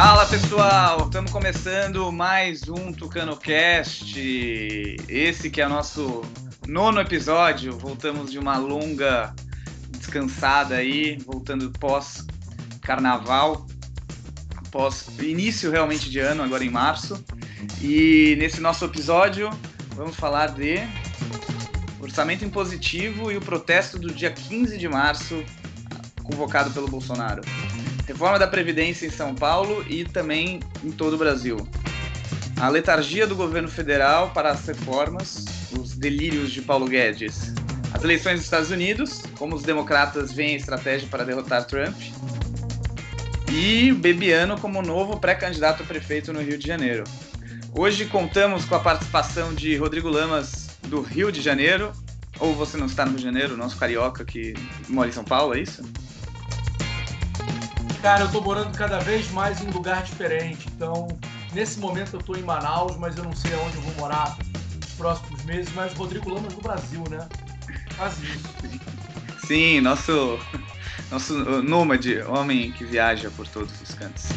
Fala pessoal, estamos começando mais um TucanoCast. Esse que é o nosso nono episódio. Voltamos de uma longa descansada aí, voltando pós carnaval, pós início realmente de ano, agora em março. E nesse nosso episódio vamos falar de orçamento impositivo e o protesto do dia 15 de março convocado pelo Bolsonaro reforma da Previdência em São Paulo e também em todo o Brasil. A letargia do governo federal para as reformas, os delírios de Paulo Guedes. As eleições dos Estados Unidos, como os democratas veem a estratégia para derrotar Trump. E Bebiano como novo pré-candidato a prefeito no Rio de Janeiro. Hoje contamos com a participação de Rodrigo Lamas, do Rio de Janeiro. Ou você não está no Rio de Janeiro, nosso carioca que mora em São Paulo, é isso? Cara, eu tô morando cada vez mais em um lugar diferente. Então, nesse momento eu tô em Manaus, mas eu não sei aonde eu vou morar nos próximos meses. Mas Rodrigo Lamas do Brasil, né? Quase isso. Sim, nosso, nosso nômade, homem que viaja por todos os cantos.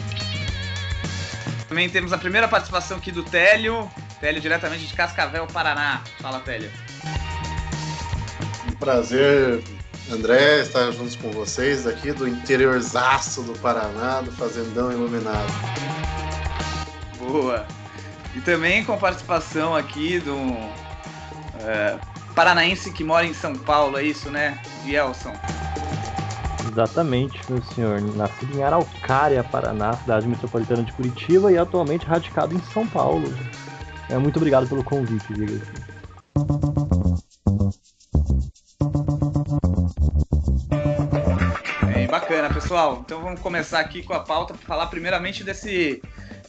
Também temos a primeira participação aqui do Télio. Télio diretamente de Cascavel, Paraná. Fala, Télio. Um prazer André, estar juntos com vocês aqui do interiorzaço do Paraná, do Fazendão Iluminado. Boa! E também com participação aqui do é, paranaense que mora em São Paulo, é isso, né? Vielson. Exatamente, meu senhor. Nascido em Araucária, Paraná, cidade metropolitana de Curitiba e atualmente radicado em São Paulo. É, muito obrigado pelo convite, diga assim. Bacana, pessoal. Então vamos começar aqui com a pauta para falar primeiramente desse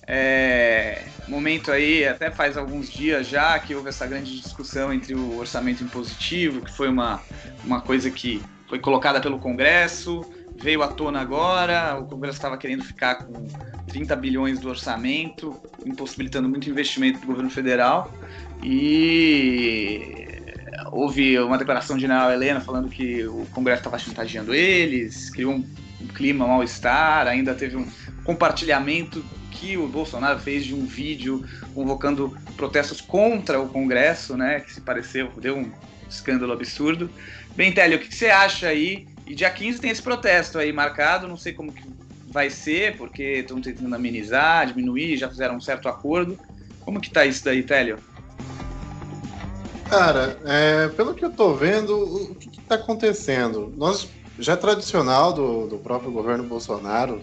é, momento aí, até faz alguns dias já que houve essa grande discussão entre o orçamento impositivo, que foi uma, uma coisa que foi colocada pelo Congresso, veio à tona agora, o Congresso estava querendo ficar com 30 bilhões do orçamento, impossibilitando muito investimento do governo federal. E houve uma declaração de General Helena falando que o Congresso estava chantageando eles, criou um, um clima mal-estar, ainda teve um compartilhamento que o Bolsonaro fez de um vídeo convocando protestos contra o Congresso, né, que se pareceu, deu um escândalo absurdo. Bem, Télio, o que você acha aí? E dia 15 tem esse protesto aí marcado, não sei como que vai ser, porque estão tentando amenizar, diminuir, já fizeram um certo acordo. Como que tá isso daí, Télio? Cara, é, pelo que eu tô vendo, o que, está acontecendo? Nós já é tradicional do, do próprio governo Bolsonaro,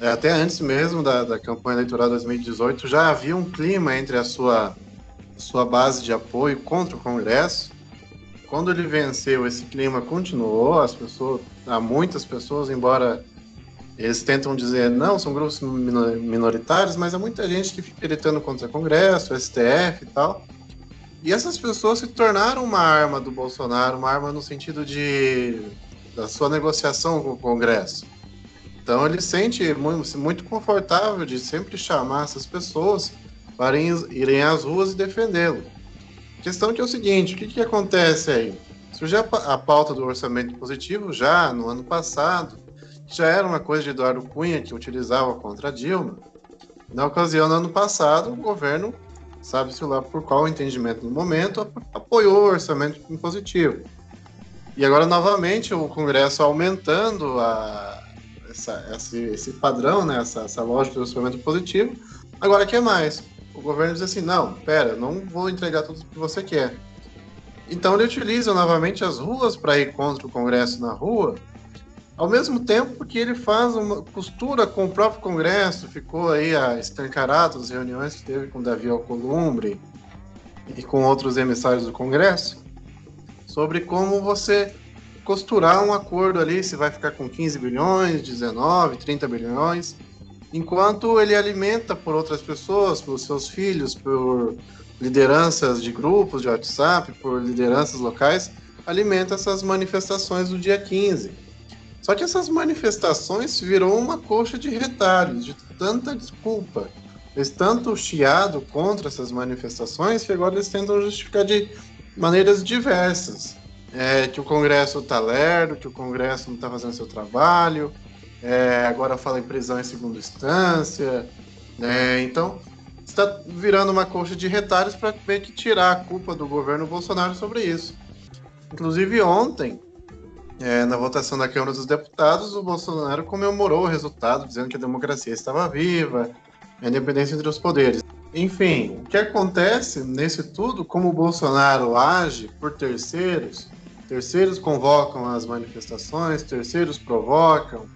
é, até antes mesmo da, da campanha eleitoral 2018, já havia um clima entre a sua, sua base de apoio contra o Congresso. Quando ele venceu, esse clima continuou, as pessoas, há muitas pessoas, embora eles tentam dizer não, são grupos minoritários, mas há muita gente que fica gritando contra o Congresso, STF e tal. E essas pessoas se tornaram uma arma do Bolsonaro, uma arma no sentido de da sua negociação com o Congresso. Então ele sente muito, muito confortável de sempre chamar essas pessoas para irem às ruas e defendê-lo. A questão que é o seguinte, o que, que acontece aí? Surgiu a pauta do orçamento positivo já no ano passado, já era uma coisa de Eduardo Cunha que utilizava contra Dilma. Na ocasião, no ano passado, o governo sabe-se lá por qual entendimento no momento, apoiou o orçamento impositivo. E agora, novamente, o Congresso aumentando a, essa, esse, esse, padrão, né, essa, essa lógica do orçamento positivo. Agora, quer mais? O governo diz assim: não, pera, não vou entregar tudo que você quer. Então, ele utiliza novamente as ruas para ir contra o Congresso na rua ao mesmo tempo que ele faz uma costura com o próprio Congresso, ficou aí a escancarado as reuniões que teve com Davi Alcolumbre e com outros emissários do Congresso, sobre como você costurar um acordo ali, se vai ficar com 15 bilhões, 19, 30 bilhões, enquanto ele alimenta por outras pessoas, pelos seus filhos, por lideranças de grupos de WhatsApp, por lideranças locais, alimenta essas manifestações do dia 15 só que essas manifestações virou uma coxa de retalhos, de tanta desculpa. Eles tanto chiado contra essas manifestações que agora eles tentam justificar de maneiras diversas. É, que o Congresso está lerdo, que o Congresso não está fazendo seu trabalho, é, agora fala em prisão em segunda instância. Né? Então, está virando uma coxa de retalhos para ver que tirar a culpa do governo Bolsonaro sobre isso. Inclusive, ontem, é, na votação da Câmara dos Deputados, o Bolsonaro comemorou o resultado, dizendo que a democracia estava viva, a independência entre os poderes. Enfim, o que acontece nesse tudo, como o Bolsonaro age por terceiros, terceiros convocam as manifestações, terceiros provocam,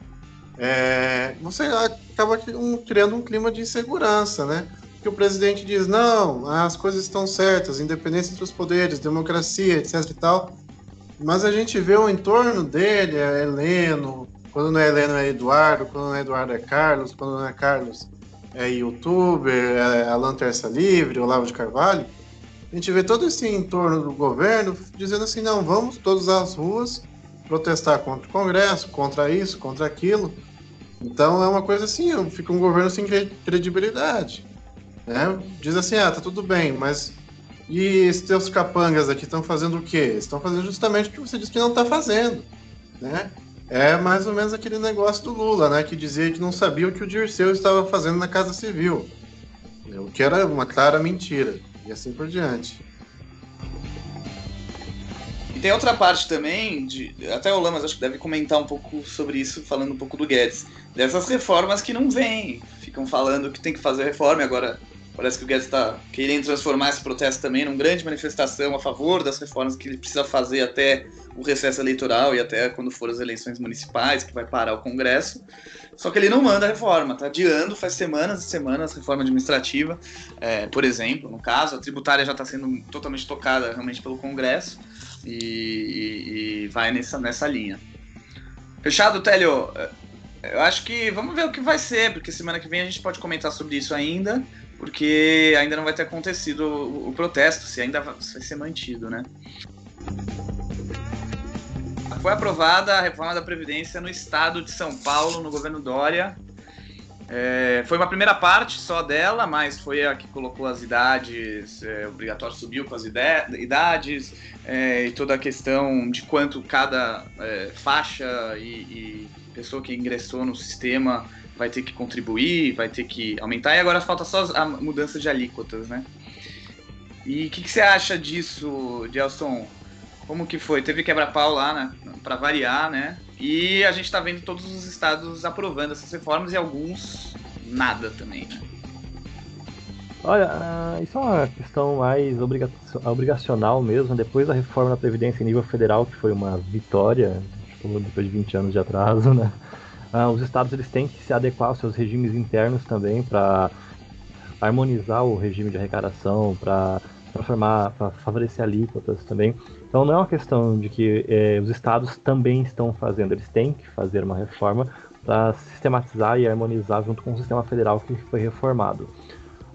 é, você acaba criando um clima de insegurança, né? Que o presidente diz, não, as coisas estão certas, independência entre os poderes, democracia, etc e tal, mas a gente vê o entorno dele, é Heleno, quando não é Heleno é Eduardo, quando não é Eduardo é Carlos, quando não é Carlos é youtuber, é Alan Terça Livre, Olavo de Carvalho, a gente vê todo esse entorno do governo dizendo assim, não, vamos todos às ruas protestar contra o Congresso, contra isso, contra aquilo. Então é uma coisa assim, fica um governo sem credibilidade. Né? Diz assim, ah, tá tudo bem, mas e teus capangas aqui estão fazendo o quê? Estão fazendo justamente o que você disse que não está fazendo, né? É mais ou menos aquele negócio do Lula, né? Que dizia que não sabia o que o Dirceu estava fazendo na Casa Civil. O que era uma clara mentira. E assim por diante. E tem outra parte também, de, até o Lamas acho que deve comentar um pouco sobre isso, falando um pouco do Guedes. Dessas reformas que não vêm. Ficam falando que tem que fazer reforma agora Parece que o Guedes está querendo transformar esse protesto também numa grande manifestação a favor das reformas que ele precisa fazer até o recesso eleitoral e até quando for as eleições municipais, que vai parar o Congresso. Só que ele não manda a reforma, está adiando faz semanas e semanas reforma administrativa, é, por exemplo, no caso, a tributária já está sendo totalmente tocada realmente pelo Congresso e, e, e vai nessa, nessa linha. Fechado, Télio? Eu acho que vamos ver o que vai ser, porque semana que vem a gente pode comentar sobre isso ainda porque ainda não vai ter acontecido o, o protesto, se ainda vai ser mantido, né? Foi aprovada a reforma da Previdência no estado de São Paulo, no governo Dória. É, foi uma primeira parte só dela, mas foi a que colocou as idades, é, obrigatório subiu com as idades, é, e toda a questão de quanto cada é, faixa e, e pessoa que ingressou no sistema vai ter que contribuir, vai ter que aumentar, e agora falta só a mudança de alíquotas, né? E o que, que, você acha disso, Gelson? Como que foi? Teve quebra-pau lá, né? Para variar, né? E a gente está vendo todos os estados aprovando essas reformas e alguns nada também, né? Olha, isso é uma questão mais obrigacional mesmo. Depois da reforma da Previdência em nível federal, que foi uma vitória, depois de 20 anos de atraso, né? Ah, os estados eles têm que se adequar aos seus regimes internos também para harmonizar o regime de arrecadação, para transformar, para favorecer alíquotas também. Então não é uma questão de que eh, os estados também estão fazendo, eles têm que fazer uma reforma para sistematizar e harmonizar junto com o sistema federal que foi reformado.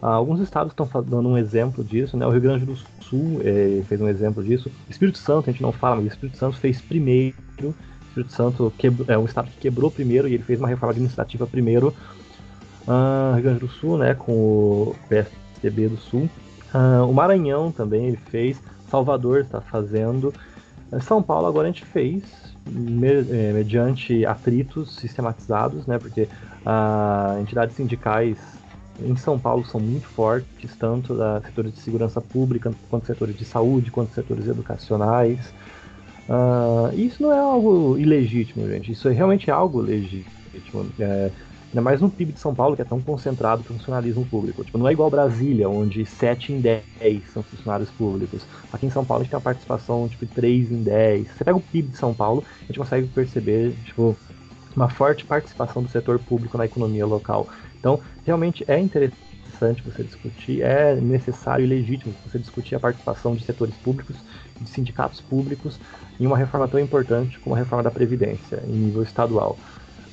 Ah, alguns estados estão dando um exemplo disso, né? O Rio Grande do Sul eh, fez um exemplo disso. Espírito Santo, a gente não fala, mas o Espírito Santo fez primeiro Espírito Santo quebrou, é um estado que quebrou primeiro e ele fez uma reforma administrativa primeiro. Uh, Rio Grande do Sul, né, com o PSDB do Sul. Uh, o Maranhão também ele fez. Salvador está fazendo. Uh, São Paulo agora a gente fez é, mediante atritos sistematizados, né, porque uh, entidades sindicais em São Paulo são muito fortes, tanto da setores de segurança pública, quanto setores de saúde, quanto setores educacionais. Uh, isso não é algo ilegítimo, gente. Isso é realmente algo legítimo. É, ainda mais no PIB de São Paulo, que é tão concentrado o funcionalismo público. Tipo, não é igual Brasília, onde 7 em 10 são funcionários públicos. Aqui em São Paulo a gente tem uma participação tipo 3 em 10. Você pega o PIB de São Paulo, a gente consegue perceber tipo, uma forte participação do setor público na economia local. Então, realmente é interessante você discutir, é necessário e legítimo você discutir a participação de setores públicos, de sindicatos públicos em uma reforma tão importante como a reforma da Previdência, em nível estadual.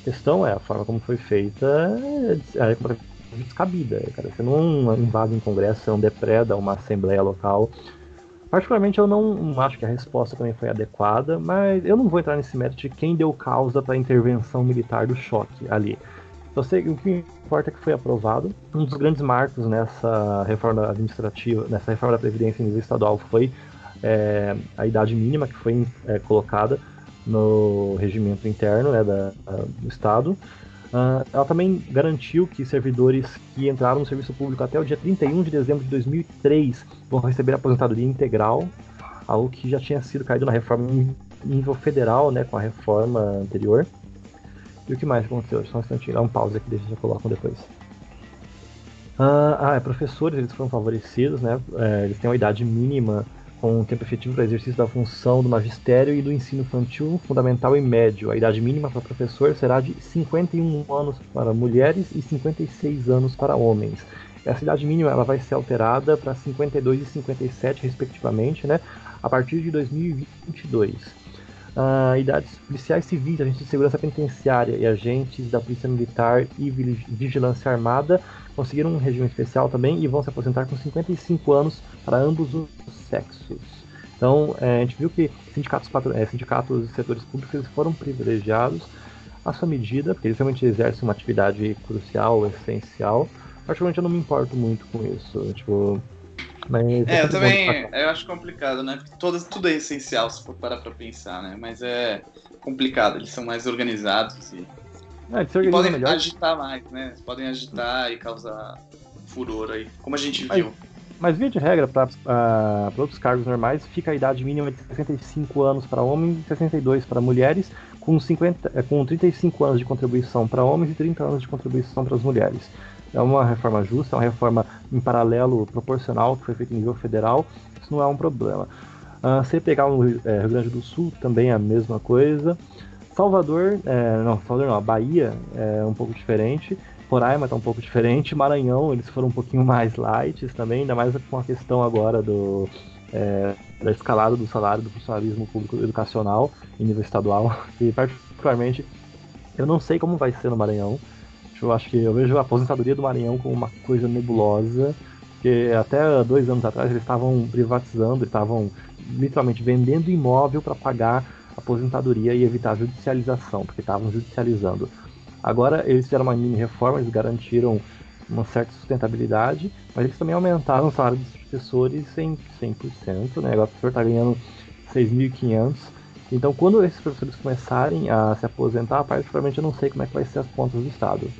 A questão é, a forma como foi feita é, é descabida. Cara. Você não invade um congresso, você não depreda uma assembleia local. Particularmente, eu não acho que a resposta também foi adequada, mas eu não vou entrar nesse mérito de quem deu causa para a intervenção militar do choque ali. Eu sei, o que importa é que foi aprovado. Um dos grandes marcos nessa reforma administrativa, nessa reforma da Previdência em nível estadual foi é, a idade mínima que foi é, colocada no regimento interno né, da, do Estado. Uh, ela também garantiu que servidores que entraram no serviço público até o dia 31 de dezembro de 2003 vão receber aposentadoria integral, algo que já tinha sido caído na reforma em nível federal, né, com a reforma anterior. E o que mais aconteceu? Só um instantinho, dá um pause aqui, deixa eu colocar depois. Uh, ah, é, professores eles foram favorecidos, né? É, eles têm uma idade mínima com um tempo efetivo para exercício da função do magistério e do ensino infantil, fundamental e médio. A idade mínima para professor será de 51 anos para mulheres e 56 anos para homens. Essa idade mínima ela vai ser alterada para 52 e 57, respectivamente, né, a partir de 2022. Uh, idades policiais civis, agentes de segurança penitenciária e agentes da Polícia Militar e Vigilância Armada conseguiram um regime especial também e vão se aposentar com 55 anos para ambos os sexos. Então, é, a gente viu que sindicatos, é, sindicatos e setores públicos foram privilegiados à sua medida, porque eles realmente exercem uma atividade crucial, essencial. Particularmente eu não me importo muito com isso. Tipo, mas é, eu também eu acho complicado, né? Porque todas, tudo é essencial se for parar pra pensar, né? Mas é complicado, eles são mais organizados e é, podem melhor. agitar mais, né? Eles podem agitar e causar furor aí, como a gente viu. Mas, via de regra, para uh, outros cargos normais, fica a idade mínima de 65 anos para homens e 62 para mulheres, com, 50, eh, com 35 anos de contribuição para homens e 30 anos de contribuição para as mulheres. É uma reforma justa, é uma reforma em paralelo proporcional que foi feita em nível federal, isso não é um problema. Uh, se pegar o é, Rio Grande do Sul, também é a mesma coisa. Salvador, é, não, Salvador não, a Bahia é um pouco diferente. Roraima tá um pouco diferente. Maranhão, eles foram um pouquinho mais light também, ainda mais com a questão agora do, é, da escalada do salário do funcionalismo público educacional em nível estadual. E particularmente, eu não sei como vai ser no Maranhão. Eu acho que eu vejo a aposentadoria do Maranhão como uma coisa nebulosa, porque até dois anos atrás eles estavam privatizando, estavam literalmente vendendo imóvel para pagar aposentadoria e evitar a judicialização, porque estavam judicializando. Agora eles fizeram uma mini reforma, eles garantiram uma certa sustentabilidade, mas eles também aumentaram o salário dos professores em 100%, né? Agora o professor está ganhando 6.500. Então, quando esses professores começarem a se aposentar, particularmente eu não sei como é que vai ser as contas do Estado.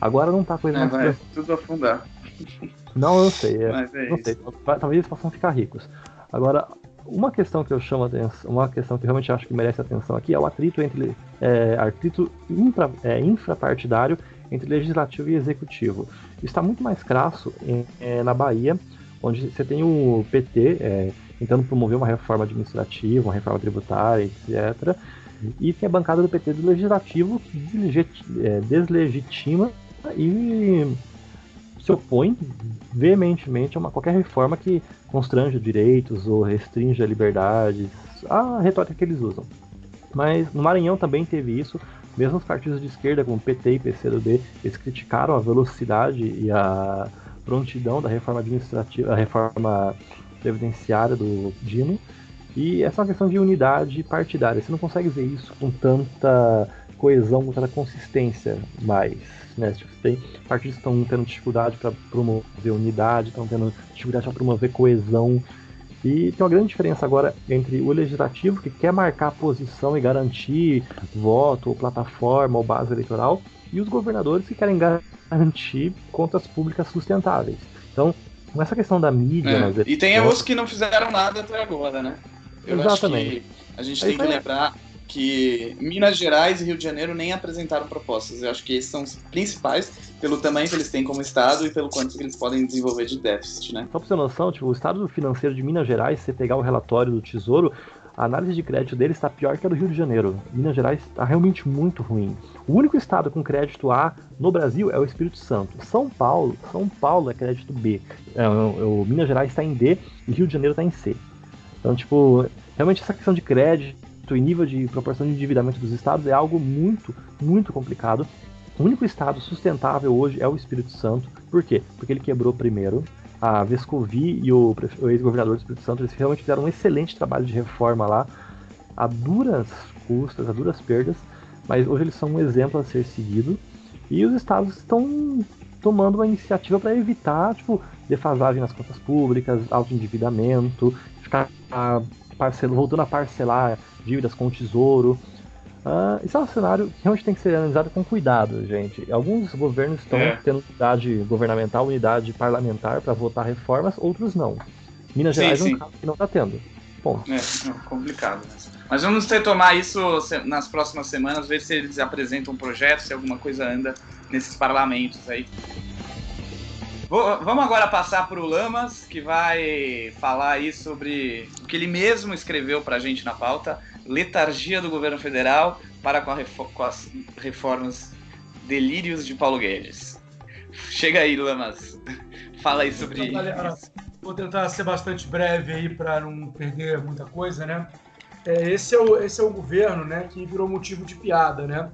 Agora não tá coisa é, mais... Vai tudo afundar. Não, eu sei. É, é não sei. Talvez eles possam ficar ricos. Agora, uma questão que eu chamo atenção, uma questão que realmente acho que merece atenção aqui é o atrito entre é, atrito infra, é, infrapartidário entre legislativo e executivo. Está muito mais crasso em, é, na Bahia, onde você tem o PT é, tentando promover uma reforma administrativa, uma reforma tributária, etc. E tem a bancada do PT do legislativo que é, deslegitima e se opõe veementemente a uma, qualquer reforma que constrange direitos ou restringe a liberdades, a retórica que eles usam. Mas no Maranhão também teve isso, mesmo os partidos de esquerda, como PT e PCdoB, eles criticaram a velocidade e a prontidão da reforma administrativa, a reforma previdenciária do Dino. E essa é uma questão de unidade partidária. Você não consegue ver isso com tanta coesão, com tanta consistência mais né? Tipo, tem partidos que estão tendo dificuldade para promover unidade, estão tendo dificuldade para promover coesão. E tem uma grande diferença agora entre o legislativo, que quer marcar posição e garantir voto, ou plataforma, ou base eleitoral, e os governadores que querem garantir contas públicas sustentáveis. Então, com essa questão da mídia. É. Né, e tem os que não fizeram nada até agora, né? Eu Exatamente. a gente tem que lembrar que Minas Gerais e Rio de Janeiro nem apresentaram propostas. Eu acho que esses são os principais, pelo tamanho que eles têm como estado e pelo quanto que eles podem desenvolver de déficit, né? Só pra você ter noção, tipo, o estado financeiro de Minas Gerais, se você pegar o relatório do Tesouro, a análise de crédito dele está pior que a do Rio de Janeiro. Minas Gerais está realmente muito ruim. O único estado com crédito A no Brasil é o Espírito Santo. São Paulo, São Paulo é crédito B. É, o, Minas Gerais está em D e Rio de Janeiro está em C. Então, tipo, realmente essa questão de crédito e nível de proporção de endividamento dos estados é algo muito, muito complicado. O único estado sustentável hoje é o Espírito Santo. Por quê? Porque ele quebrou primeiro. A Vescovi e o, o ex-governador do Espírito Santo eles realmente fizeram um excelente trabalho de reforma lá, a duras custas, a duras perdas, mas hoje eles são um exemplo a ser seguido. E os estados estão tomando uma iniciativa para evitar, tipo, defasagem nas contas públicas, alto endividamento, ficar parcel... voltando a parcelar dívidas com o tesouro. Uh, isso é um cenário que realmente tem que ser analisado com cuidado, gente. Alguns governos estão é. tendo unidade governamental, unidade parlamentar para votar reformas, outros não. Minas sim, Gerais sim. é um caso que não está tendo. Ponto. É, complicado. Né? Mas vamos retomar isso nas próximas semanas, ver se eles apresentam um projeto, se alguma coisa anda nesses parlamentos aí. Vou, vamos agora passar para o Lamas, que vai falar aí sobre o que ele mesmo escreveu para a gente na pauta, letargia do governo federal para com, com, as reformas delírios de Paulo Guedes. Chega aí, Lamas. Fala aí sobre isso. Vou tentar ser bastante breve aí para não perder muita coisa, né? É, esse, é o, esse é o governo né, que virou motivo de piada, né?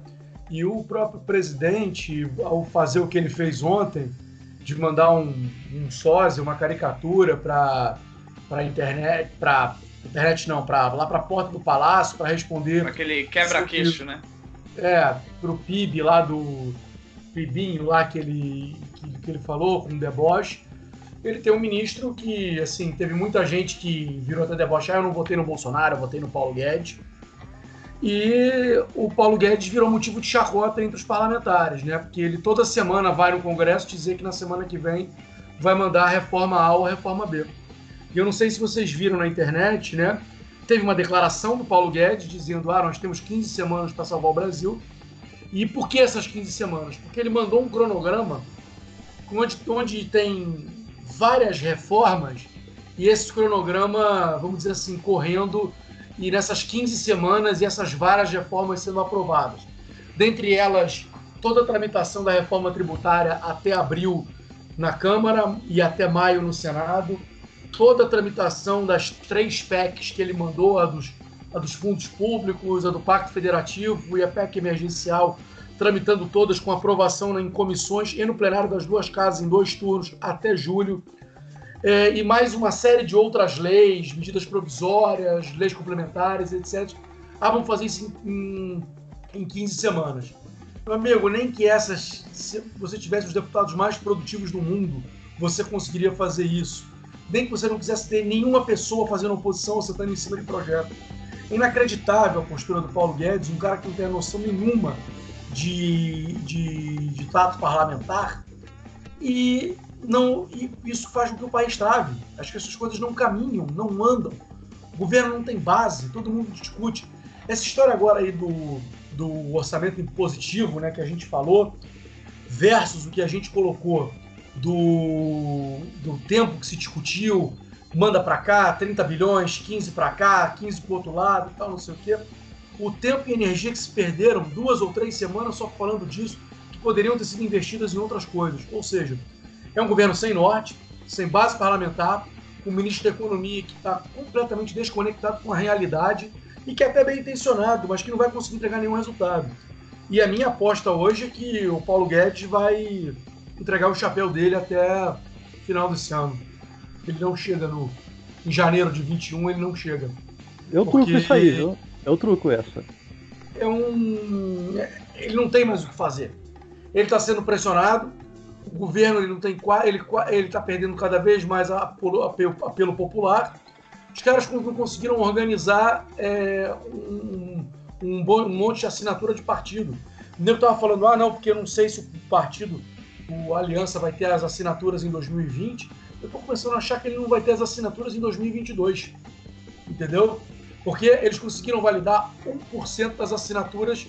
E o próprio presidente, ao fazer o que ele fez ontem, de mandar um, um sósia, uma caricatura para a internet, para internet não, para lá para a porta do palácio para responder. Aquele quebra-queixo, né? É, pro PIB lá do PIBinho lá que ele, que, que ele falou, com um deboche ele tem um ministro que, assim, teve muita gente que virou até debochar, ah, eu não votei no Bolsonaro, eu votei no Paulo Guedes. E o Paulo Guedes virou motivo de chacota entre os parlamentares, né? Porque ele toda semana vai no Congresso dizer que na semana que vem vai mandar a reforma A ou a reforma B. E eu não sei se vocês viram na internet, né? Teve uma declaração do Paulo Guedes dizendo: ah, nós temos 15 semanas para salvar o Brasil. E por que essas 15 semanas? Porque ele mandou um cronograma onde, onde tem várias reformas e esse cronograma, vamos dizer assim, correndo e nessas 15 semanas e essas várias reformas sendo aprovadas. Dentre elas, toda a tramitação da reforma tributária até abril na Câmara e até maio no Senado, toda a tramitação das três PECs que ele mandou, a dos, a dos fundos públicos, a do Pacto Federativo e a PEC emergencial, tramitando todas com aprovação em comissões e no plenário das duas casas em dois turnos até julho. É, e mais uma série de outras leis, medidas provisórias, leis complementares, etc. Ah, vamos fazer isso em, em, em 15 semanas. Meu amigo, nem que essas, se você tivesse os deputados mais produtivos do mundo, você conseguiria fazer isso. Nem que você não quisesse ter nenhuma pessoa fazendo oposição ou sentando em cima de projeto. É inacreditável a postura do Paulo Guedes, um cara que não tem noção nenhuma de, de, de tato parlamentar e não e isso faz com que o país trave. Acho que essas coisas não caminham, não andam. O governo não tem base, todo mundo discute. Essa história agora aí do, do orçamento impositivo, né, que a gente falou, versus o que a gente colocou do, do tempo que se discutiu, manda para cá, 30 bilhões, 15 para cá, 15 para outro lado e tal, não sei o quê o tempo e energia que se perderam, duas ou três semanas só falando disso, que poderiam ter sido investidas em outras coisas. Ou seja, é um governo sem norte, sem base parlamentar, um ministro da Economia que está completamente desconectado com a realidade e que é até bem intencionado, mas que não vai conseguir entregar nenhum resultado. E a minha aposta hoje é que o Paulo Guedes vai entregar o chapéu dele até final desse ano. Ele não chega no. Em janeiro de 21, ele não chega. Eu porque... isso aí, viu? É o truco essa. É um. Ele não tem mais o que fazer. Ele está sendo pressionado. O governo ele não tem ele ele está perdendo cada vez mais apelo, apelo, popular. Os caras não conseguiram organizar é, um, um, um, monte de assinatura de partido. O nego estava falando, ah, não, porque eu não sei se o partido, o Aliança, vai ter as assinaturas em 2020. Eu estou começando a achar que ele não vai ter as assinaturas em 2022. Entendeu? Porque eles conseguiram validar 1% das assinaturas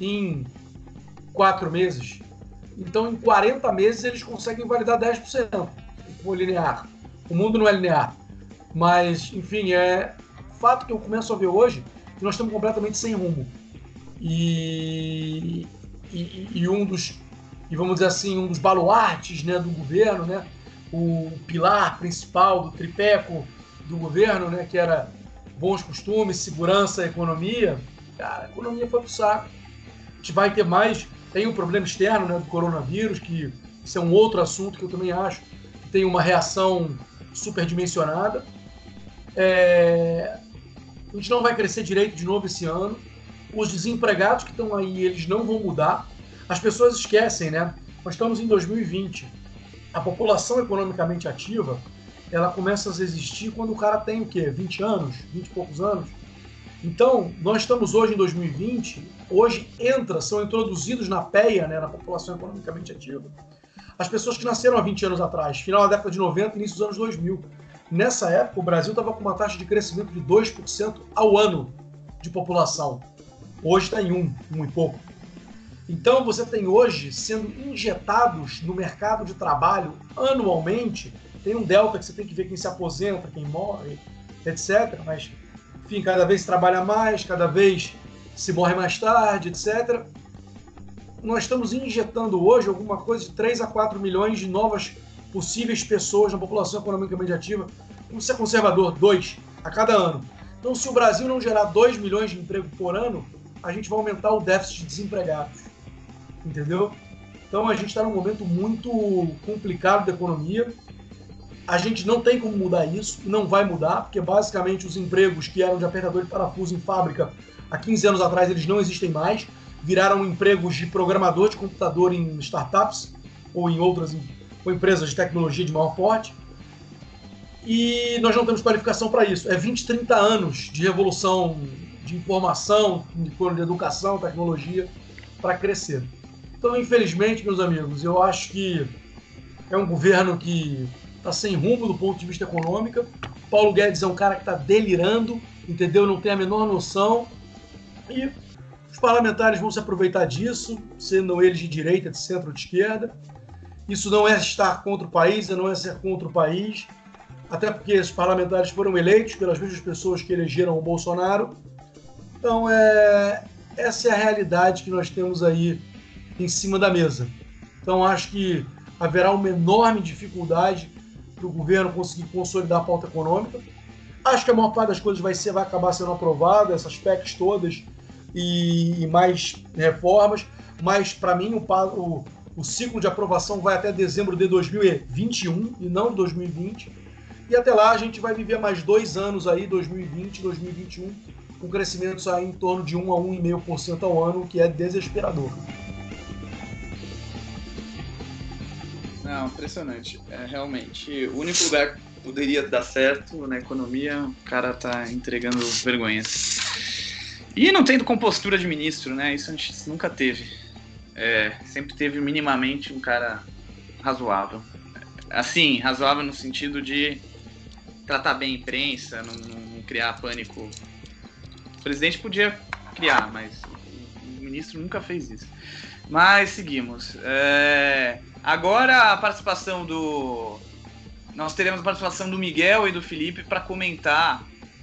em quatro meses. Então, em 40 meses, eles conseguem validar 10% com linear. O mundo não é linear. Mas, enfim, é fato que eu começo a ver hoje que nós estamos completamente sem rumo. E, e, e, um dos, e vamos dizer assim, um dos baluartes né, do governo, né, o pilar principal do tripeco do governo, né, que era bons costumes, segurança, economia, cara, a economia foi pro saco. A gente vai ter mais. Tem o um problema externo né, do coronavírus, que isso é um outro assunto que eu também acho que tem uma reação superdimensionada. É... A gente não vai crescer direito de novo esse ano. Os desempregados que estão aí, eles não vão mudar. As pessoas esquecem, né? Nós estamos em 2020. A população economicamente ativa ela começa a existir quando o cara tem o quê? 20 anos? 20 e poucos anos? Então, nós estamos hoje em 2020, hoje entra, são introduzidos na PEA, né, na população economicamente ativa, as pessoas que nasceram há 20 anos atrás, final da década de 90 início dos anos 2000. Nessa época, o Brasil estava com uma taxa de crescimento de 2% ao ano de população. Hoje está em 1, 1 e pouco. Então, você tem hoje sendo injetados no mercado de trabalho anualmente. Tem um delta que você tem que ver quem se aposenta, quem morre, etc. Mas enfim, cada vez se trabalha mais, cada vez se morre mais tarde, etc. Nós estamos injetando hoje alguma coisa de 3 a 4 milhões de novas possíveis pessoas na população economicamente ativa. Vamos ser conservador, 2 a cada ano. Então, se o Brasil não gerar 2 milhões de emprego por ano, a gente vai aumentar o déficit de desempregados. Entendeu? Então, a gente está num momento muito complicado da economia a gente não tem como mudar isso, não vai mudar, porque basicamente os empregos que eram de apertador de parafuso em fábrica há 15 anos atrás, eles não existem mais, viraram empregos de programador de computador em startups ou em outras ou empresas de tecnologia de maior porte. E nós não temos qualificação para isso. É 20, 30 anos de revolução de informação, de educação, tecnologia para crescer. Então, infelizmente, meus amigos, eu acho que é um governo que está sem rumo do ponto de vista econômico. Paulo Guedes é um cara que está delirando, entendeu? Não tem a menor noção. E os parlamentares vão se aproveitar disso, sendo eles de direita, de centro ou de esquerda. Isso não é estar contra o país, não é ser contra o país, até porque os parlamentares foram eleitos pelas mesmas pessoas que elegeram o Bolsonaro. Então, é, essa é a realidade que nós temos aí em cima da mesa. Então, acho que haverá uma enorme dificuldade para o governo conseguir consolidar a pauta econômica. Acho que a maior parte das coisas vai, ser, vai acabar sendo aprovada, essas PECs todas e, e mais reformas, mas para mim o, o, o ciclo de aprovação vai até dezembro de 2021 e não de 2020. E até lá a gente vai viver mais dois anos aí, 2020 e 2021, com crescimentos aí em torno de 1 a 1,5% ao ano, que é desesperador. Não, impressionante. É realmente o único lugar que poderia dar certo na economia, o cara tá entregando vergonhas. E não tendo compostura de ministro, né? Isso a gente nunca teve. É, sempre teve minimamente um cara razoável. Assim, razoável no sentido de tratar bem a imprensa, não, não criar pânico. O presidente podia criar, mas o ministro nunca fez isso. Mas seguimos. É... Agora a participação do. Nós teremos a participação do Miguel e do Felipe para comentar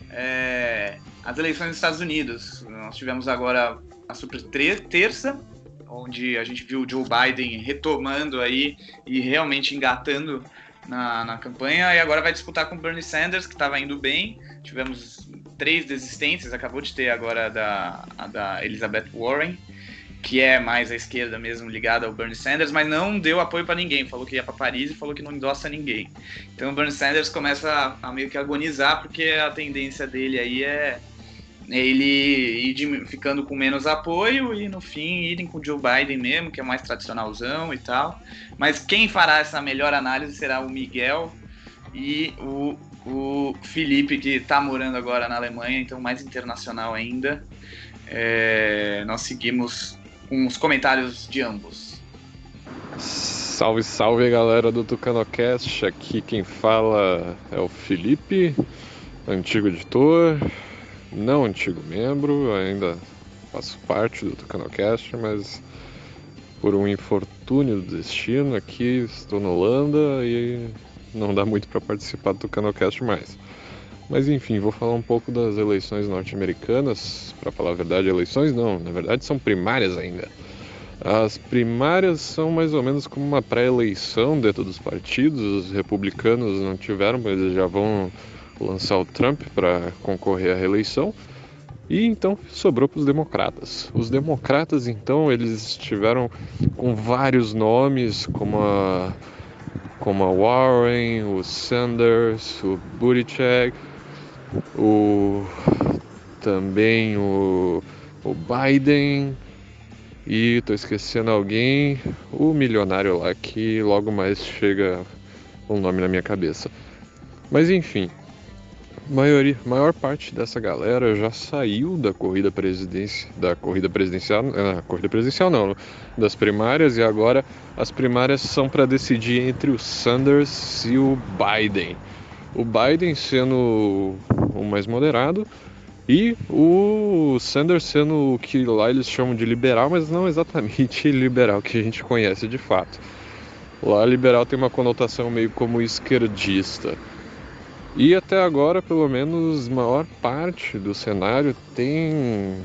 é, as eleições dos Estados Unidos. Nós tivemos agora a super terça, onde a gente viu o Joe Biden retomando aí e realmente engatando na, na campanha, e agora vai disputar com Bernie Sanders, que estava indo bem. Tivemos três desistências, acabou de ter agora a da, a da Elizabeth Warren que é mais à esquerda mesmo, ligada ao Bernie Sanders, mas não deu apoio para ninguém. Falou que ia para Paris e falou que não endossa ninguém. Então o Bernie Sanders começa a, a meio que agonizar, porque a tendência dele aí é, é ele ir ficando com menos apoio e no fim irem com o Joe Biden mesmo, que é mais tradicionalzão e tal. Mas quem fará essa melhor análise será o Miguel e o, o Felipe, que está morando agora na Alemanha, então mais internacional ainda. É, nós seguimos com os comentários de ambos. Salve, salve galera do TucanoCast, aqui quem fala é o Felipe, antigo editor, não antigo membro, ainda faço parte do TucanoCast, mas por um infortúnio do destino aqui estou na Holanda e não dá muito para participar do TucanoCast mais. Mas enfim, vou falar um pouco das eleições norte-americanas. Para falar a verdade, eleições não, na verdade são primárias ainda. As primárias são mais ou menos como uma pré-eleição dentro dos partidos. Os republicanos não tiveram, mas eles já vão lançar o Trump para concorrer à reeleição. E então sobrou para os democratas. Os democratas, então, eles estiveram com vários nomes, como a, como a Warren, o Sanders, o Buttigieg, o também o, o Biden e tô esquecendo alguém, o milionário lá que logo mais chega um nome na minha cabeça. Mas enfim, maioria, maior parte dessa galera já saiu da corrida presidência, da corrida presidencial, ah, corrida presidencial não, das primárias e agora as primárias são para decidir entre o Sanders e o Biden. O Biden sendo o mais moderado e o Sanders sendo o que lá eles chamam de liberal, mas não exatamente liberal que a gente conhece de fato. Lá liberal tem uma conotação meio como esquerdista. E até agora, pelo menos, maior parte do cenário tem,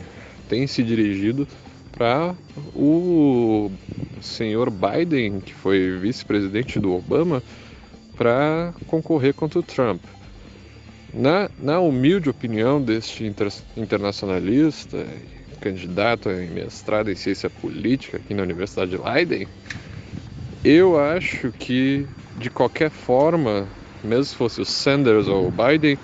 tem se dirigido para o senhor Biden, que foi vice-presidente do Obama, para concorrer contra o Trump. Na, na humilde opinião deste inter, internacionalista, candidato em mestrado em ciência política aqui na Universidade de Leiden, eu acho que de qualquer forma mesmo se fosse o Sanders ou o Biden,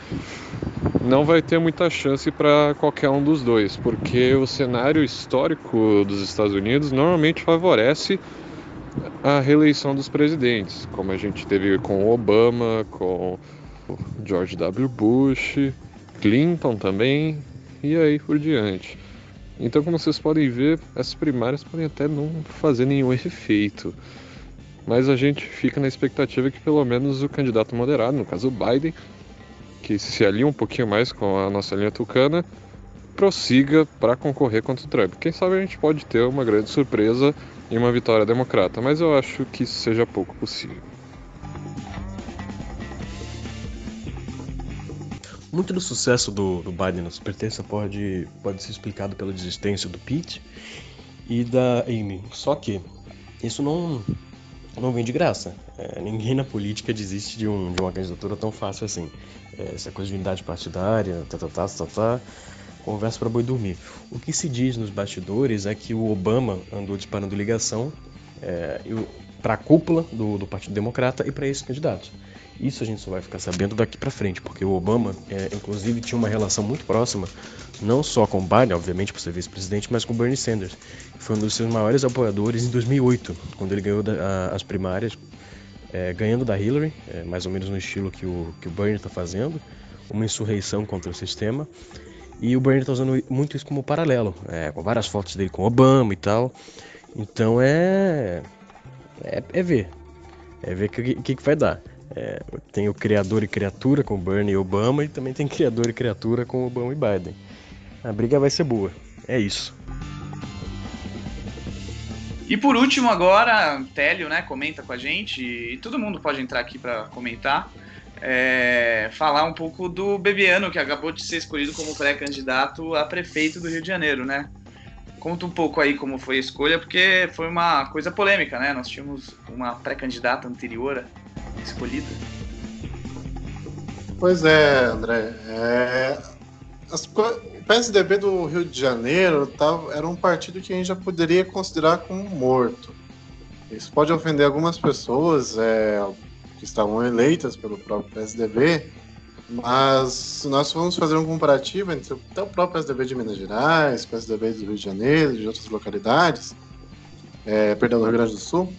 não vai ter muita chance para qualquer um dos dois, porque o cenário histórico dos Estados Unidos normalmente favorece a reeleição dos presidentes, como a gente teve com Obama, com George W. Bush, Clinton também, e aí por diante. Então, como vocês podem ver, as primárias podem até não fazer nenhum efeito mas a gente fica na expectativa que pelo menos o candidato moderado, no caso o Biden, que se alia um pouquinho mais com a nossa linha tucana, prossiga para concorrer contra o Trump. Quem sabe a gente pode ter uma grande surpresa e uma vitória democrata, mas eu acho que isso seja pouco possível. Muito do sucesso do, do Biden na supertensa pode, pode ser explicado pela desistência do Pete e da Amy. Só que isso não, não vem de graça. É, ninguém na política desiste de, um, de uma candidatura tão fácil assim. É, essa coisa de unidade partidária, tá, tá, tá, tá, tá, conversa para boi dormir. O que se diz nos bastidores é que o Obama andou disparando ligação é, para a cúpula do, do Partido Democrata e para esses candidatos. Isso a gente só vai ficar sabendo daqui para frente, porque o Obama, é, inclusive, tinha uma relação muito próxima, não só com o Biden, obviamente, por ser vice-presidente, mas com Bernie Sanders, que foi um dos seus maiores apoiadores em 2008, quando ele ganhou da, a, as primárias, é, ganhando da Hillary, é, mais ou menos no estilo que o, que o Bernie está fazendo, uma insurreição contra o sistema. E o Bernie está usando muito isso como paralelo, é, com várias fotos dele com Obama e tal. Então é. É, é ver. É ver o que, que, que vai dar. É, tem o criador e criatura com Bernie e Obama e também tem criador e criatura com Obama e Biden. A briga vai ser boa. É isso. E por último agora, Télio, né, comenta com a gente e todo mundo pode entrar aqui para comentar. É, falar um pouco do Bebiano, que acabou de ser escolhido como pré-candidato a prefeito do Rio de Janeiro, né? Conta um pouco aí como foi a escolha, porque foi uma coisa polêmica, né? Nós tínhamos uma pré-candidata anterior escolhida. Pois é, André. É, as, o PSDB do Rio de Janeiro tava, era um partido que a gente já poderia considerar como morto. Isso pode ofender algumas pessoas é, que estavam eleitas pelo próprio PSDB, mas se nós formos fazer um comparativo entre até o próprio PSDB de Minas Gerais, PSDB do Rio de Janeiro, de outras localidades, é, perdão, do Rio Grande do Sul,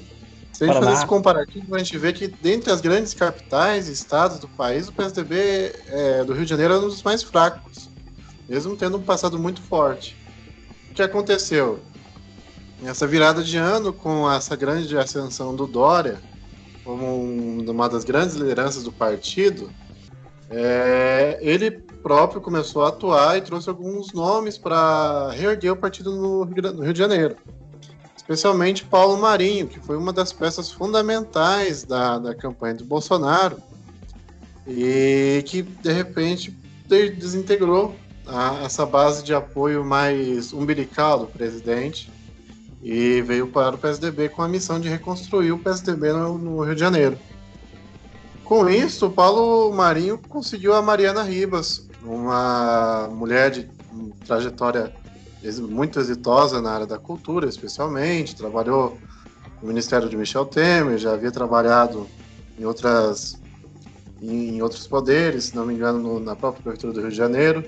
se a gente fazer esse comparativo, a gente vê que dentre as grandes capitais e estados do país, o PSDB é, do Rio de Janeiro é um dos mais fracos, mesmo tendo um passado muito forte. O que aconteceu? Essa virada de ano, com essa grande ascensão do Dória, como uma das grandes lideranças do partido, é, ele próprio começou a atuar e trouxe alguns nomes para reerguer o partido no Rio de Janeiro. Especialmente Paulo Marinho, que foi uma das peças fundamentais da, da campanha do Bolsonaro e que de repente desintegrou a, essa base de apoio mais umbilical do presidente e veio para o PSDB com a missão de reconstruir o PSDB no, no Rio de Janeiro. Com isso, Paulo Marinho conseguiu a Mariana Ribas, uma mulher de trajetória muito exitosa na área da cultura, especialmente. Trabalhou no Ministério de Michel Temer, já havia trabalhado em outras em outros poderes, se não me engano, no, na própria prefeitura do Rio de Janeiro.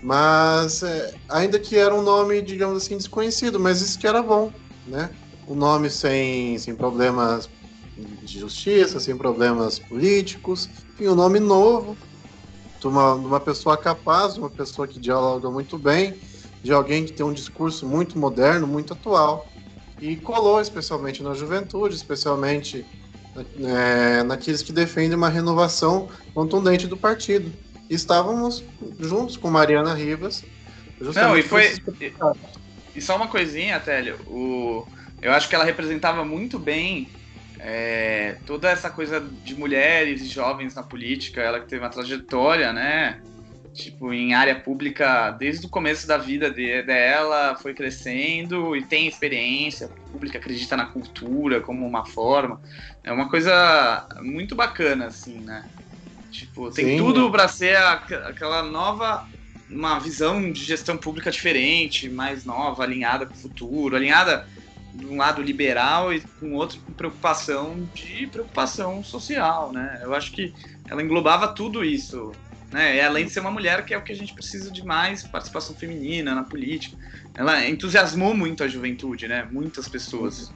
Mas é, ainda que era um nome, digamos assim, desconhecido, mas isso que era bom, né? O nome sem, sem problemas de justiça, sem problemas políticos, enfim, um nome novo, de uma, uma pessoa capaz, de uma pessoa que dialoga muito bem, de alguém que tem um discurso muito moderno, muito atual. E colou especialmente na juventude, especialmente é, naqueles que defendem uma renovação contundente do partido. Estávamos juntos com Mariana Rivas. Não, e foi. E só uma coisinha, Télio. O, eu acho que ela representava muito bem é, toda essa coisa de mulheres e jovens na política. Ela que teve uma trajetória, né? tipo, em área pública desde o começo da vida de, dela, foi crescendo e tem experiência pública, acredita na cultura como uma forma. É uma coisa muito bacana, assim, né? Tipo, tem Sim. tudo para ser a, aquela nova uma visão de gestão pública diferente, mais nova, alinhada com o futuro, alinhada de um lado liberal e com outro com preocupação de preocupação social, né? Eu acho que ela englobava tudo isso né? E além de ser uma mulher, que é o que a gente precisa de mais, participação feminina na política. Ela entusiasmou muito a juventude, né? Muitas pessoas.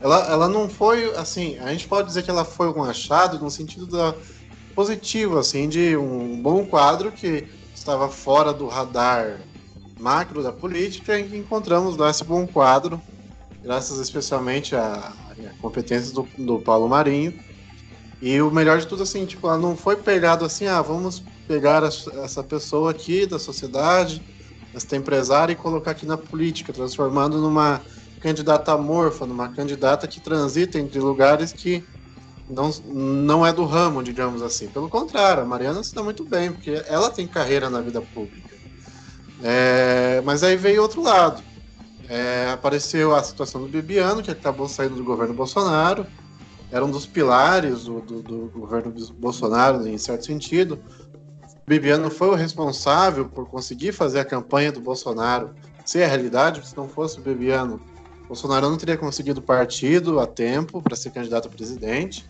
Ela, ela não foi, assim, a gente pode dizer que ela foi um achado no sentido da positivo, assim, de um bom quadro que estava fora do radar macro da política e encontramos lá esse bom quadro, graças especialmente à, à competência do, do Paulo Marinho, e o melhor de tudo, assim, tipo, ela não foi pegado assim, ah, vamos pegar essa pessoa aqui da sociedade, essa empresária, e colocar aqui na política, transformando numa candidata amorfa, numa candidata que transita entre lugares que não, não é do ramo, digamos assim. Pelo contrário, a Mariana se dá muito bem, porque ela tem carreira na vida pública. É, mas aí veio outro lado. É, apareceu a situação do Bibiano, que acabou saindo do governo Bolsonaro, era um dos pilares do, do, do governo Bolsonaro, em certo sentido. Bibiano foi o responsável por conseguir fazer a campanha do Bolsonaro ser a realidade, se não fosse o Bibiano, Bolsonaro não teria conseguido partido a tempo para ser candidato a presidente.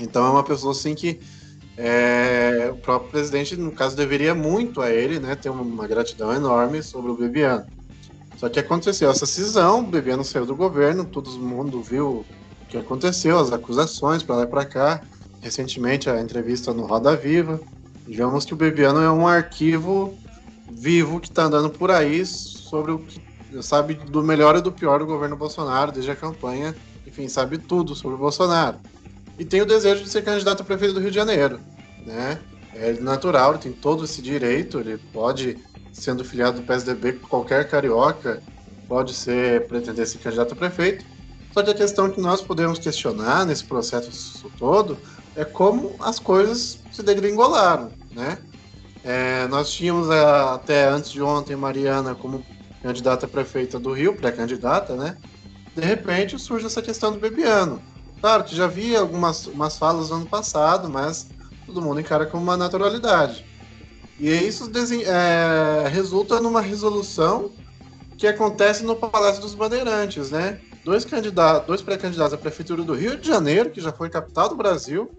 Então é uma pessoa assim que é, o próprio presidente, no caso, deveria muito a ele, né, ter uma, gratidão enorme sobre o Bibiano. Só que aconteceu essa cisão, o Bibiano saiu do governo, todo mundo viu que aconteceu, as acusações para lá e para cá. Recentemente, a entrevista no Roda Viva. Digamos que o Bebiano é um arquivo vivo que está andando por aí sobre o que sabe do melhor e do pior do governo Bolsonaro desde a campanha. Enfim, sabe tudo sobre o Bolsonaro. E tem o desejo de ser candidato a prefeito do Rio de Janeiro. Né? É natural, ele tem todo esse direito, ele pode, sendo filiado do PSDB, qualquer carioca pode ser pretender ser candidato a prefeito. Só que a questão que nós podemos questionar nesse processo todo é como as coisas se degringolaram, né? É, nós tínhamos a, até antes de ontem Mariana como candidata a prefeita do Rio, pré-candidata, né? De repente surge essa questão do Bebiano. Claro que já havia algumas umas falas no ano passado, mas todo mundo encara como uma naturalidade. E isso é, resulta numa resolução que acontece no Palácio dos Bandeirantes, né? dois candidatos, dois pré-candidatos à prefeitura do Rio de Janeiro, que já foi capital do Brasil,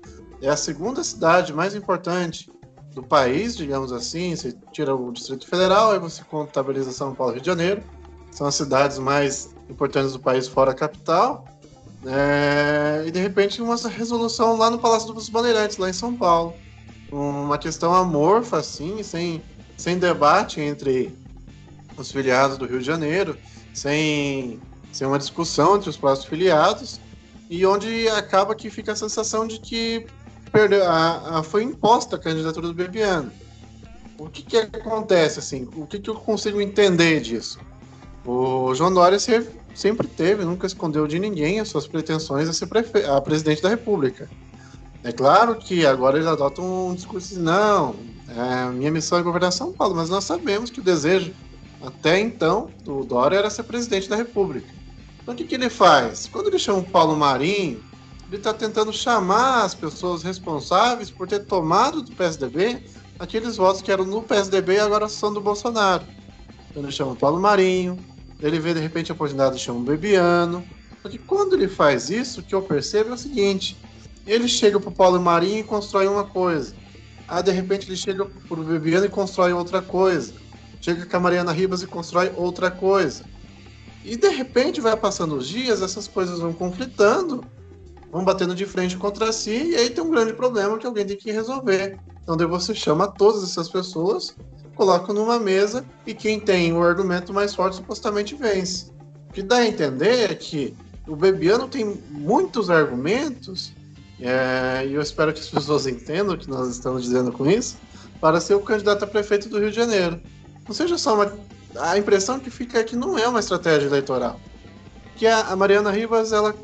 é a segunda cidade mais importante do país, digamos assim. Você tira o Distrito Federal, aí você contabiliza São Paulo e Rio de Janeiro. São as cidades mais importantes do país fora a capital. É, e de repente uma resolução lá no Palácio dos Bandeirantes, lá em São Paulo. Uma questão amorfa, assim, sem, sem debate entre os filiados do Rio de Janeiro, sem ser uma discussão entre os próprios filiados e onde acaba que fica a sensação de que perdeu, a, a foi imposta a candidatura do Bebiano. O que, que acontece assim? O que, que eu consigo entender disso? O João Dória sempre teve, nunca escondeu de ninguém as suas pretensões a ser prefe... a presidente da República. É claro que agora ele adota um discurso de não, é, minha missão é governar São Paulo, mas nós sabemos que o desejo até então do Dória era ser presidente da República. Então o que, que ele faz? Quando ele chama o Paulo Marinho, ele está tentando chamar as pessoas responsáveis por ter tomado do PSDB aqueles votos que eram no PSDB e agora são do Bolsonaro. Então ele chama o Paulo Marinho, ele vê de repente a oportunidade de chamar o Bebiano. Só que quando ele faz isso, o que eu percebo é o seguinte: ele chega para o Paulo Marinho e constrói uma coisa. Aí de repente ele chega para o Bebiano e constrói outra coisa. Chega com a Mariana Ribas e constrói outra coisa. E de repente vai passando os dias, essas coisas vão conflitando vão batendo de frente contra si, e aí tem um grande problema que alguém tem que resolver. Então daí você chama todas essas pessoas, coloca numa mesa, e quem tem o argumento mais forte supostamente vence. O que dá a entender é que o Bebiano tem muitos argumentos, é, e eu espero que as pessoas entendam o que nós estamos dizendo com isso, para ser o candidato a prefeito do Rio de Janeiro. Não seja só uma. A impressão que fica é que não é uma estratégia eleitoral. Que a, a Mariana Rivas ela,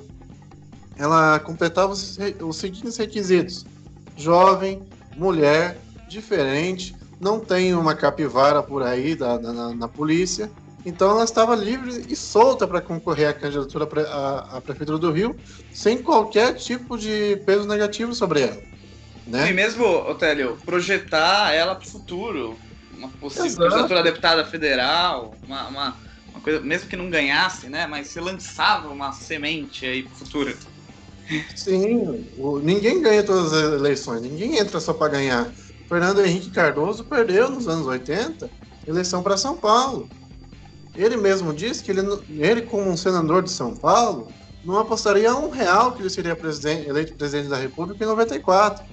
ela completava os, os seguintes requisitos: jovem, mulher, diferente, não tem uma capivara por aí da, na, na polícia então ela estava livre e solta para concorrer à candidatura à, à Prefeitura do Rio, sem qualquer tipo de peso negativo sobre ela. Né? E mesmo, Otélio, projetar ela para o futuro. Uma possível Exato. candidatura a deputada federal, uma, uma, uma, coisa, mesmo que não ganhasse, né? Mas se lançava uma semente aí para o futuro. Sim, o, ninguém ganha todas as eleições, ninguém entra só para ganhar. Fernando Henrique Cardoso perdeu nos anos 80 eleição para São Paulo. Ele mesmo disse que ele, ele, como um senador de São Paulo, não apostaria um real que ele seria presidente, eleito presidente da República em 94.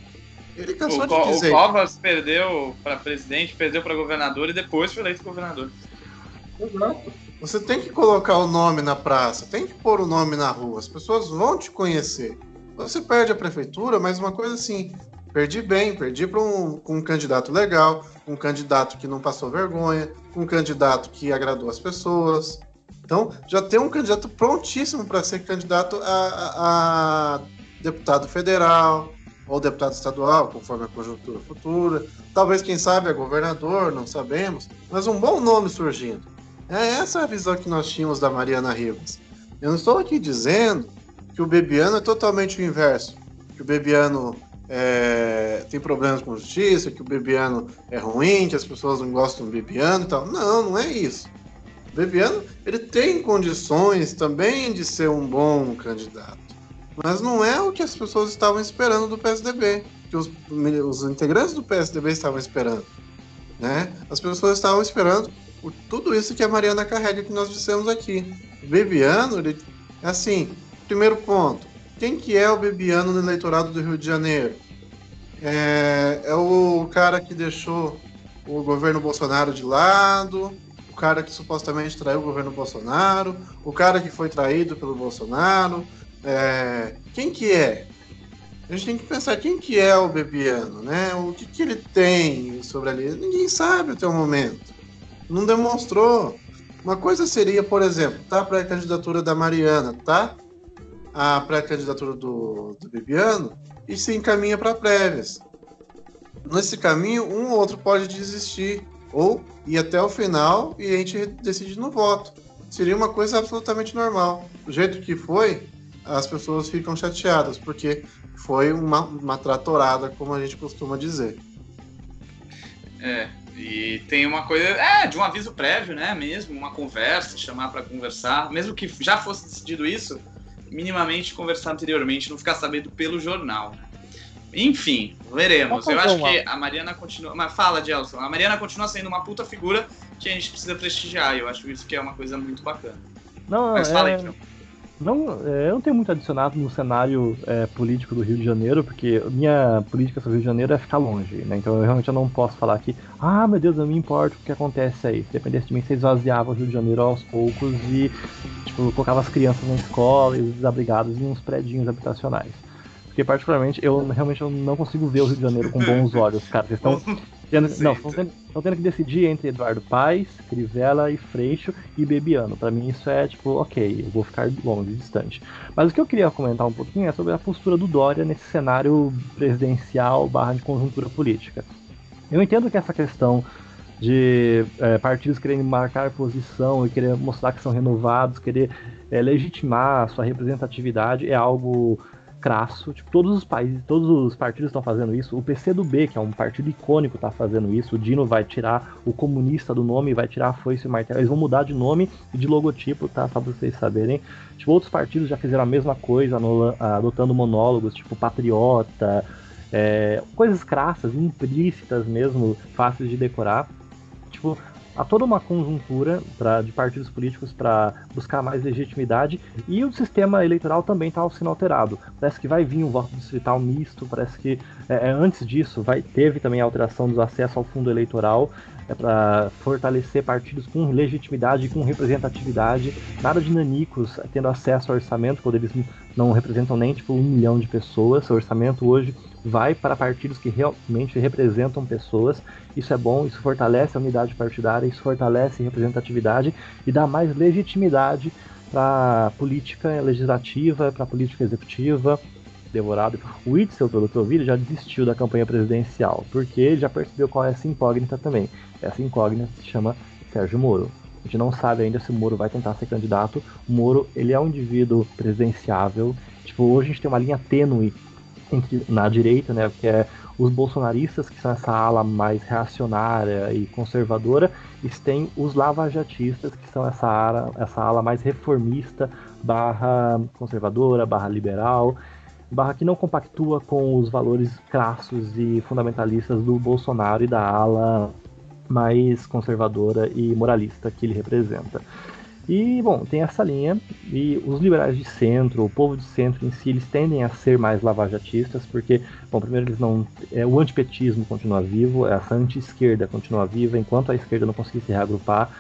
Ele cansou o, de dizer. O Covas perdeu para presidente, perdeu para governador e depois foi eleito governador. Exato. Você tem que colocar o nome na praça, tem que pôr o nome na rua, as pessoas vão te conhecer. Você perde a prefeitura, mas uma coisa assim, perdi bem, perdi para um, um candidato legal, um candidato que não passou vergonha, um candidato que agradou as pessoas. Então, já tem um candidato prontíssimo para ser candidato a, a, deputado federal ou deputado estadual, conforme a conjuntura futura. Talvez, quem sabe, a governador, não sabemos, mas um bom nome surgindo. É essa a visão que nós tínhamos da Mariana Rivas. Eu não estou aqui dizendo que o Bebiano é totalmente o inverso, que o Bebiano é, tem problemas com justiça, que o Bebiano é ruim, que as pessoas não gostam do Bebiano e tal. Não, não é isso. O Bebiano ele tem condições também de ser um bom candidato, mas não é o que as pessoas estavam esperando do PSDB, que os, os integrantes do PSDB estavam esperando. Né? As pessoas estavam esperando tudo isso que a Mariana carrega que nós dissemos aqui. O Bebiano, ele, assim, primeiro ponto, quem que é o Bebiano no eleitorado do Rio de Janeiro? É, é o cara que deixou o governo Bolsonaro de lado, o cara que supostamente traiu o governo Bolsonaro, o cara que foi traído pelo Bolsonaro. É, quem que é? A gente tem que pensar quem que é o Bebiano, né? O que, que ele tem sobre ali? Ninguém sabe até o momento. Não demonstrou. Uma coisa seria, por exemplo, tá para a candidatura da Mariana, tá? A pré-candidatura do, do Bibiano e se encaminha para prévias. Nesse caminho, um ou outro pode desistir ou ir até o final e a gente decide no voto. Seria uma coisa absolutamente normal. Do jeito que foi, as pessoas ficam chateadas, porque foi uma, uma tratorada, como a gente costuma dizer. É, e tem uma coisa, é, de um aviso prévio, né, mesmo, uma conversa, chamar para conversar, mesmo que já fosse decidido isso, minimamente conversar anteriormente, não ficar sabendo pelo jornal. Né? Enfim, veremos. Eu acho que a Mariana continua. Mas fala, Gelson. A Mariana continua sendo uma puta figura que a gente precisa prestigiar. Eu acho isso que é uma coisa muito bacana. Não, Mas fala é... aí, então. Não, é, eu não tenho muito adicionado no cenário é, político do Rio de Janeiro, porque minha política sobre o Rio de Janeiro é ficar longe, né? Então eu realmente eu não posso falar que, ah, meu Deus, não me importa o que acontece aí. Se dependesse de mim, você esvaziava o Rio de Janeiro aos poucos e, tipo, colocava as crianças na escola e os desabrigados em uns predinhos habitacionais. Porque, particularmente, eu realmente eu não consigo ver o Rio de Janeiro com bons olhos, cara. Vocês estão Tendo, não, estão tendo, tendo, que decidir entre Eduardo Paes, Crivella e Freixo e Bebiano. Para mim isso é tipo, ok, eu vou ficar longe, distante. Mas o que eu queria comentar um pouquinho é sobre a postura do Dória nesse cenário presidencial barra de conjuntura política. Eu entendo que essa questão de é, partidos querendo marcar posição e querer mostrar que são renovados, querer é, legitimar a sua representatividade é algo crasso. Tipo, todos os países, todos os partidos estão fazendo isso. O PCdoB, que é um partido icônico, está fazendo isso. O Dino vai tirar o comunista do nome, vai tirar a foice e o martelo. Eles vão mudar de nome e de logotipo, tá? Só pra vocês saberem. Tipo, outros partidos já fizeram a mesma coisa, adotando monólogos, tipo Patriota, é, coisas crassas, implícitas mesmo, fáceis de decorar. Tipo, há toda uma conjuntura pra, de partidos políticos para buscar mais legitimidade e o sistema eleitoral também está sendo alterado. Parece que vai vir um voto distrital misto, parece que é, é, antes disso vai teve também a alteração do acesso ao fundo eleitoral é para fortalecer partidos com legitimidade, com representatividade, nada de nanicos tendo acesso ao orçamento quando eles não representam nem tipo um milhão de pessoas. O orçamento hoje vai para partidos que realmente representam pessoas. Isso é bom, isso fortalece a unidade partidária, isso fortalece a representatividade e dá mais legitimidade para política legislativa, para política executiva. Devorado. O Witzel, pelo que eu vi, já desistiu da campanha presidencial, porque ele já percebeu qual é essa incógnita também. Essa incógnita se chama Sérgio Moro. A gente não sabe ainda se o Moro vai tentar ser candidato. O Moro, ele é um indivíduo presidenciável. Tipo, hoje a gente tem uma linha tênue entre, na direita, né, que é os bolsonaristas, que são essa ala mais reacionária e conservadora, e tem os lavajatistas, que são essa ala, essa ala mais reformista, barra conservadora, barra liberal, barra que não compactua com os valores crassos e fundamentalistas do Bolsonaro e da ala mais conservadora e moralista que ele representa. E, bom, tem essa linha, e os liberais de centro, o povo de centro em si, eles tendem a ser mais lavajatistas, porque, bom, primeiro eles não. É, o antipetismo continua vivo, essa anti-esquerda continua viva, enquanto a esquerda não conseguir se reagrupar,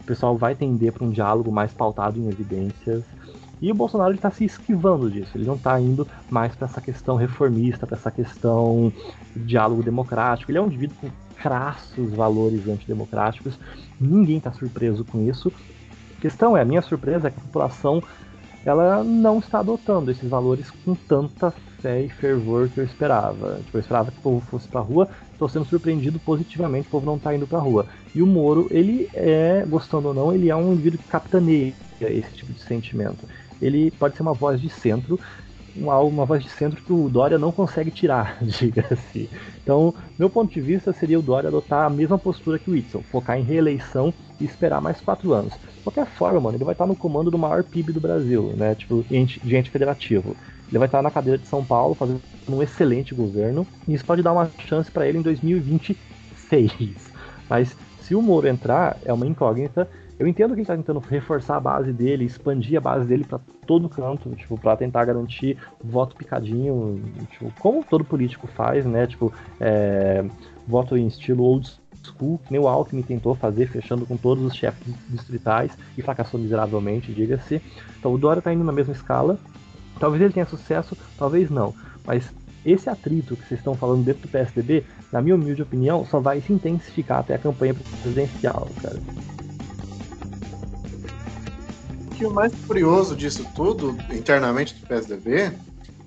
o pessoal vai tender para um diálogo mais pautado em evidências. E o Bolsonaro está se esquivando disso, ele não está indo mais para essa questão reformista, para essa questão de diálogo democrático. Ele é um indivíduo com crassos valores antidemocráticos, ninguém está surpreso com isso. Questão é, a minha surpresa é que a população ela não está adotando esses valores com tanta fé e fervor que eu esperava. Tipo, eu esperava que o povo fosse pra rua, estou sendo surpreendido positivamente, o povo não está indo pra rua. E o Moro, ele é, gostando ou não, ele é um indivíduo que capitaneia esse tipo de sentimento. Ele pode ser uma voz de centro, uma, uma voz de centro que o Dória não consegue tirar, diga-se. Então, meu ponto de vista seria o Dória adotar a mesma postura que o Whitson, focar em reeleição e esperar mais quatro anos. De qualquer forma, mano, ele vai estar no comando do maior PIB do Brasil, né? Tipo, de ente federativo. Ele vai estar na cadeira de São Paulo fazendo um excelente governo e isso pode dar uma chance para ele em 2026. Mas se o Moro entrar, é uma incógnita eu entendo que ele tá tentando reforçar a base dele, expandir a base dele para todo canto, tipo, para tentar garantir voto picadinho, tipo, como todo político faz, né? Tipo, é, voto em estilo old school, que nem o Alckmin tentou fazer, fechando com todos os chefes distritais e fracassou miseravelmente, diga-se. Então o Dória tá indo na mesma escala. Talvez ele tenha sucesso, talvez não. Mas esse atrito que vocês estão falando dentro do PSDB, na minha humilde opinião, só vai se intensificar até a campanha presidencial, cara que o mais curioso disso tudo, internamente do PSDB,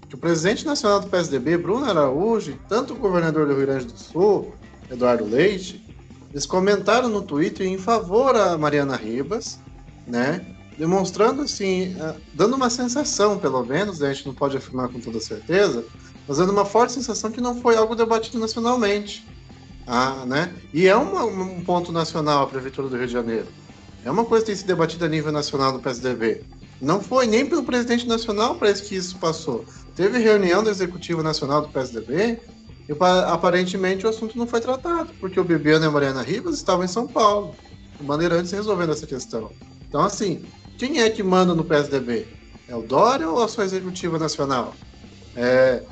que o presidente nacional do PSDB, Bruno Araújo, e tanto o governador do Rio Grande do Sul, Eduardo Leite, eles comentaram no Twitter em favor a Mariana Ribas, né? Demonstrando assim, dando uma sensação, pelo menos, né, a gente não pode afirmar com toda certeza, mas dando uma forte sensação que não foi algo debatido nacionalmente. Ah, né? E é uma, um ponto nacional a Prefeitura do Rio de Janeiro. É uma coisa que tem se debatido a nível nacional no PSDB. Não foi nem pelo presidente nacional isso que isso passou. Teve reunião do Executivo Nacional do PSDB e aparentemente o assunto não foi tratado, porque o Bibiano e a Mariana Ribas estavam em São Paulo, o Bandeirantes resolvendo essa questão. Então, assim, quem é que manda no PSDB? É o Dória ou a sua Executiva Nacional? É,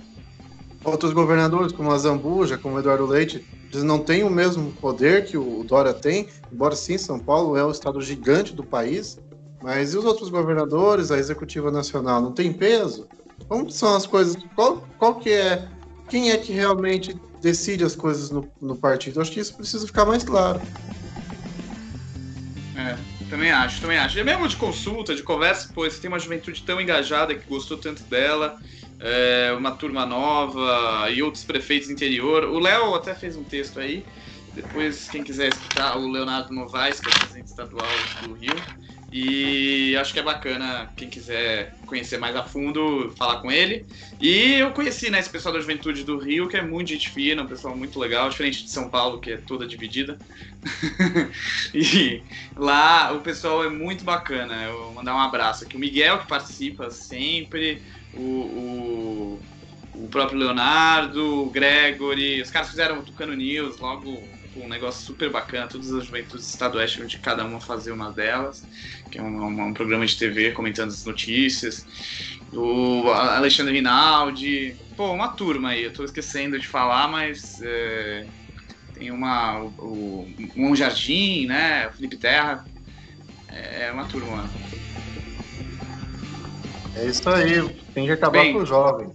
outros governadores, como a Zambuja, como o Eduardo Leite, eles não têm o mesmo poder que o Dória tem, embora sim, São Paulo é o estado gigante do país, mas e os outros governadores, a executiva nacional, não tem peso? Como são as coisas? Qual, qual que é? Quem é que realmente decide as coisas no, no partido? Acho que isso precisa ficar mais claro. É, também acho, também acho. É mesmo de consulta, de conversa, você tem uma juventude tão engajada que gostou tanto dela é, uma turma nova e outros prefeitos do interior. O Léo até fez um texto aí. Depois, quem quiser escutar, o Leonardo Novaes, que é presidente estadual do Rio. E acho que é bacana quem quiser conhecer mais a fundo, falar com ele. E eu conheci né, esse pessoal da Juventude do Rio, que é muito gente fina, um pessoal muito legal, diferente de São Paulo, que é toda dividida. e lá o pessoal é muito bacana. Eu vou mandar um abraço aqui. O Miguel, que participa sempre, o, o, o próprio Leonardo, o Gregory, os caras fizeram o Tucano News logo um negócio super bacana, todas as juventudes estaduais de cada uma fazer uma delas, que é um, um, um programa de TV comentando as notícias. O Alexandre Rinaldi, pô, uma turma aí, eu tô esquecendo de falar, mas é, tem uma, o, o Jardim, né, o Felipe Terra, é uma turma. É isso aí, tem que acabar Bem, com o jovem.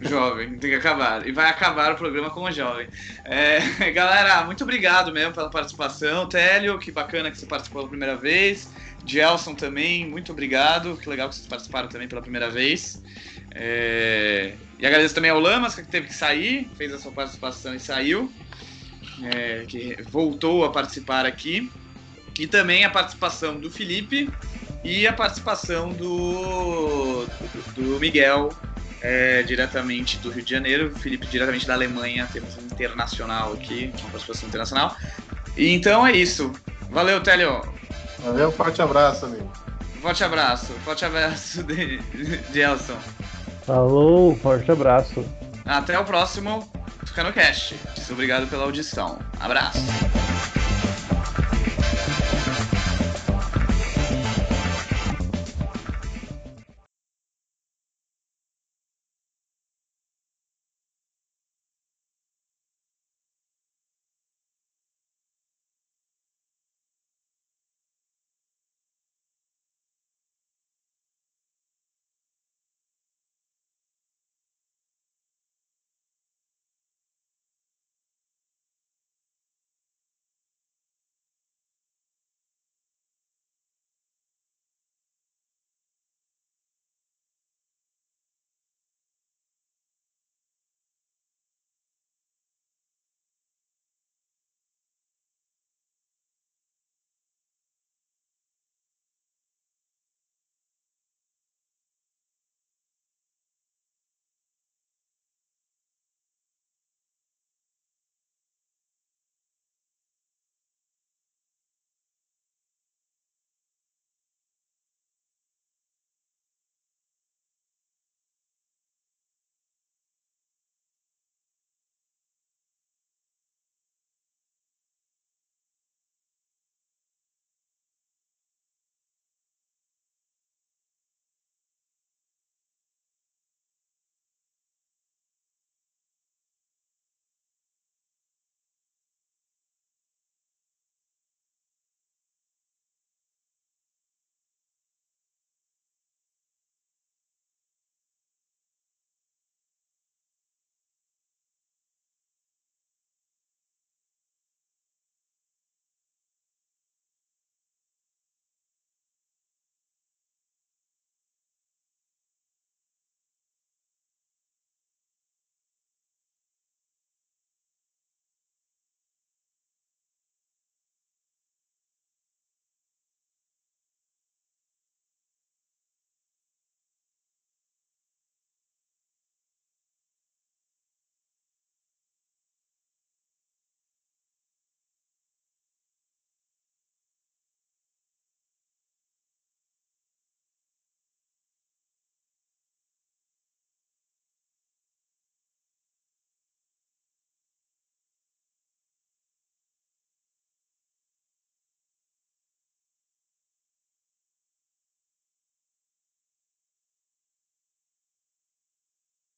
Jovem, tem que acabar. E vai acabar o programa com o jovem. É, galera, muito obrigado mesmo pela participação. Télio, que bacana que você participou pela primeira vez. Gelson também, muito obrigado. Que legal que vocês participaram também pela primeira vez. É, e agradeço também ao Lamas, que teve que sair, fez a sua participação e saiu. É, que voltou a participar aqui. E também a participação do Felipe e a participação do, do Miguel é, diretamente do Rio de Janeiro, Felipe diretamente da Alemanha, temos um internacional aqui, uma participação internacional. E então é isso. Valeu, Télio. Valeu, forte abraço, amigo. Forte abraço, forte abraço de, de Elson. Falou, forte abraço. Até o próximo Fica no Cast. Obrigado pela audição. Abraço.